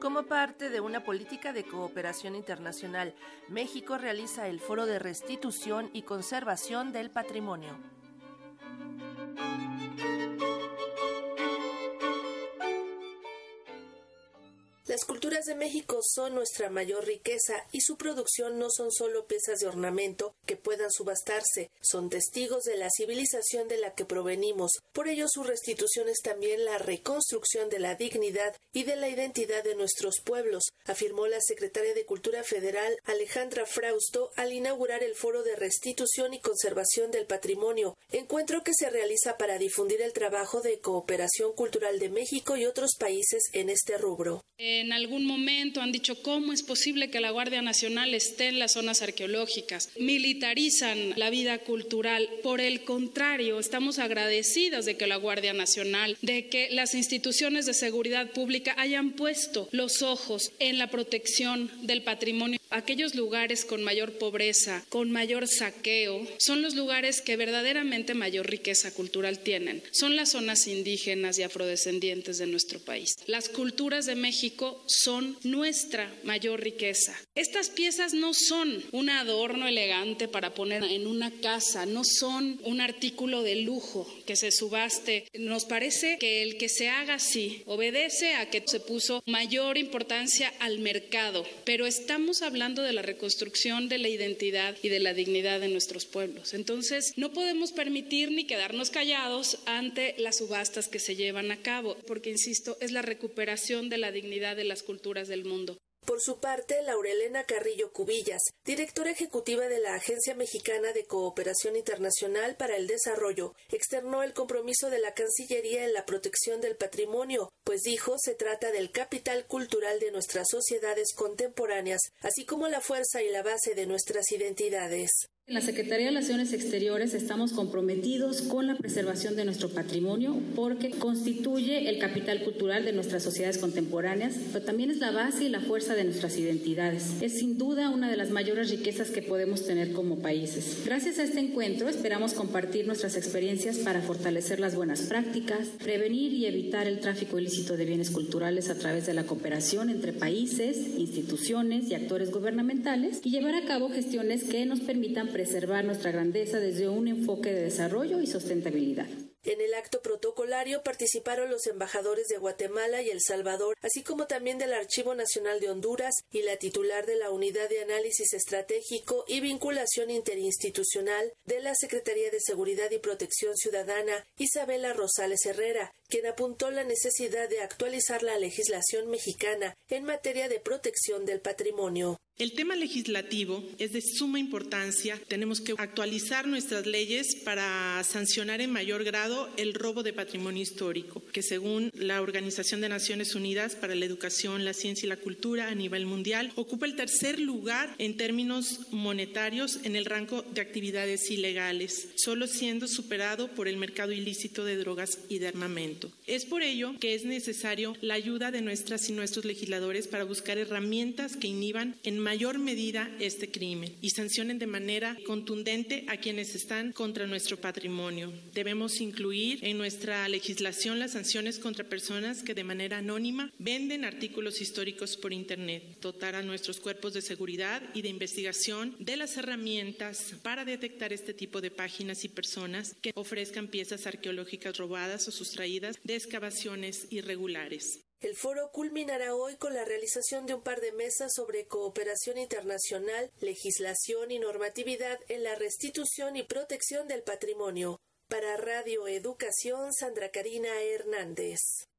Como parte de una política de cooperación internacional, México realiza el Foro de Restitución y Conservación del Patrimonio. Las culturas de México son nuestra mayor riqueza y su producción no son solo piezas de ornamento que puedan subastarse, son testigos de la civilización de la que provenimos. Por ello su restitución es también la reconstrucción de la dignidad y de la identidad de nuestros pueblos, afirmó la secretaria de Cultura Federal Alejandra Frausto al inaugurar el Foro de Restitución y Conservación del Patrimonio, encuentro que se realiza para difundir el trabajo de cooperación cultural de México y otros países en este rubro algún momento han dicho cómo es posible que la Guardia Nacional esté en las zonas arqueológicas. Militarizan la vida cultural. Por el contrario, estamos agradecidas de que la Guardia Nacional, de que las instituciones de seguridad pública hayan puesto los ojos en la protección del patrimonio. Aquellos lugares con mayor pobreza, con mayor saqueo, son los lugares que verdaderamente mayor riqueza cultural tienen. Son las zonas indígenas y afrodescendientes de nuestro país. Las culturas de México son nuestra mayor riqueza. Estas piezas no son un adorno elegante para poner en una casa, no son un artículo de lujo que se subaste. Nos parece que el que se haga así obedece a que se puso mayor importancia al mercado, pero estamos hablando de la reconstrucción de la identidad y de la dignidad de nuestros pueblos. Entonces, no podemos permitir ni quedarnos callados ante las subastas que se llevan a cabo, porque, insisto, es la recuperación de la dignidad de las culturas del mundo. Por su parte, Laurelena Carrillo Cubillas, directora ejecutiva de la Agencia Mexicana de Cooperación Internacional para el Desarrollo, externó el compromiso de la Cancillería en la protección del patrimonio, pues dijo se trata del capital cultural de nuestras sociedades contemporáneas, así como la fuerza y la base de nuestras identidades. En la Secretaría de Relaciones Exteriores estamos comprometidos con la preservación de nuestro patrimonio porque constituye el capital cultural de nuestras sociedades contemporáneas, pero también es la base y la fuerza de nuestras identidades. Es sin duda una de las mayores riquezas que podemos tener como países. Gracias a este encuentro esperamos compartir nuestras experiencias para fortalecer las buenas prácticas, prevenir y evitar el tráfico ilícito de bienes culturales a través de la cooperación entre países, instituciones y actores gubernamentales y llevar a cabo gestiones que nos permitan preservar nuestra grandeza desde un enfoque de desarrollo y sustentabilidad. En el acto protocolario participaron los embajadores de Guatemala y El Salvador, así como también del Archivo Nacional de Honduras y la titular de la Unidad de Análisis Estratégico y Vinculación Interinstitucional de la Secretaría de Seguridad y Protección Ciudadana, Isabela Rosales Herrera, quien apuntó la necesidad de actualizar la legislación mexicana en materia de protección del patrimonio. El tema legislativo es de suma importancia. Tenemos que actualizar nuestras leyes para sancionar en mayor grado el robo de patrimonio histórico, que según la Organización de Naciones Unidas para la Educación, la Ciencia y la Cultura a nivel mundial, ocupa el tercer lugar en términos monetarios en el rango de actividades ilegales, solo siendo superado por el mercado ilícito de drogas y de armamento. Es por ello que es necesario la ayuda de nuestras y nuestros legisladores para buscar herramientas que inhiban en mayor medida este crimen y sancionen de manera contundente a quienes están contra nuestro patrimonio. Debemos incluir en nuestra legislación las sanciones contra personas que de manera anónima venden artículos históricos por Internet, dotar a nuestros cuerpos de seguridad y de investigación de las herramientas para detectar este tipo de páginas y personas que ofrezcan piezas arqueológicas robadas o sustraídas de excavaciones irregulares. El foro culminará hoy con la realización de un par de mesas sobre cooperación internacional, legislación y normatividad en la restitución y protección del patrimonio. Para Radio Educación, Sandra Karina Hernández.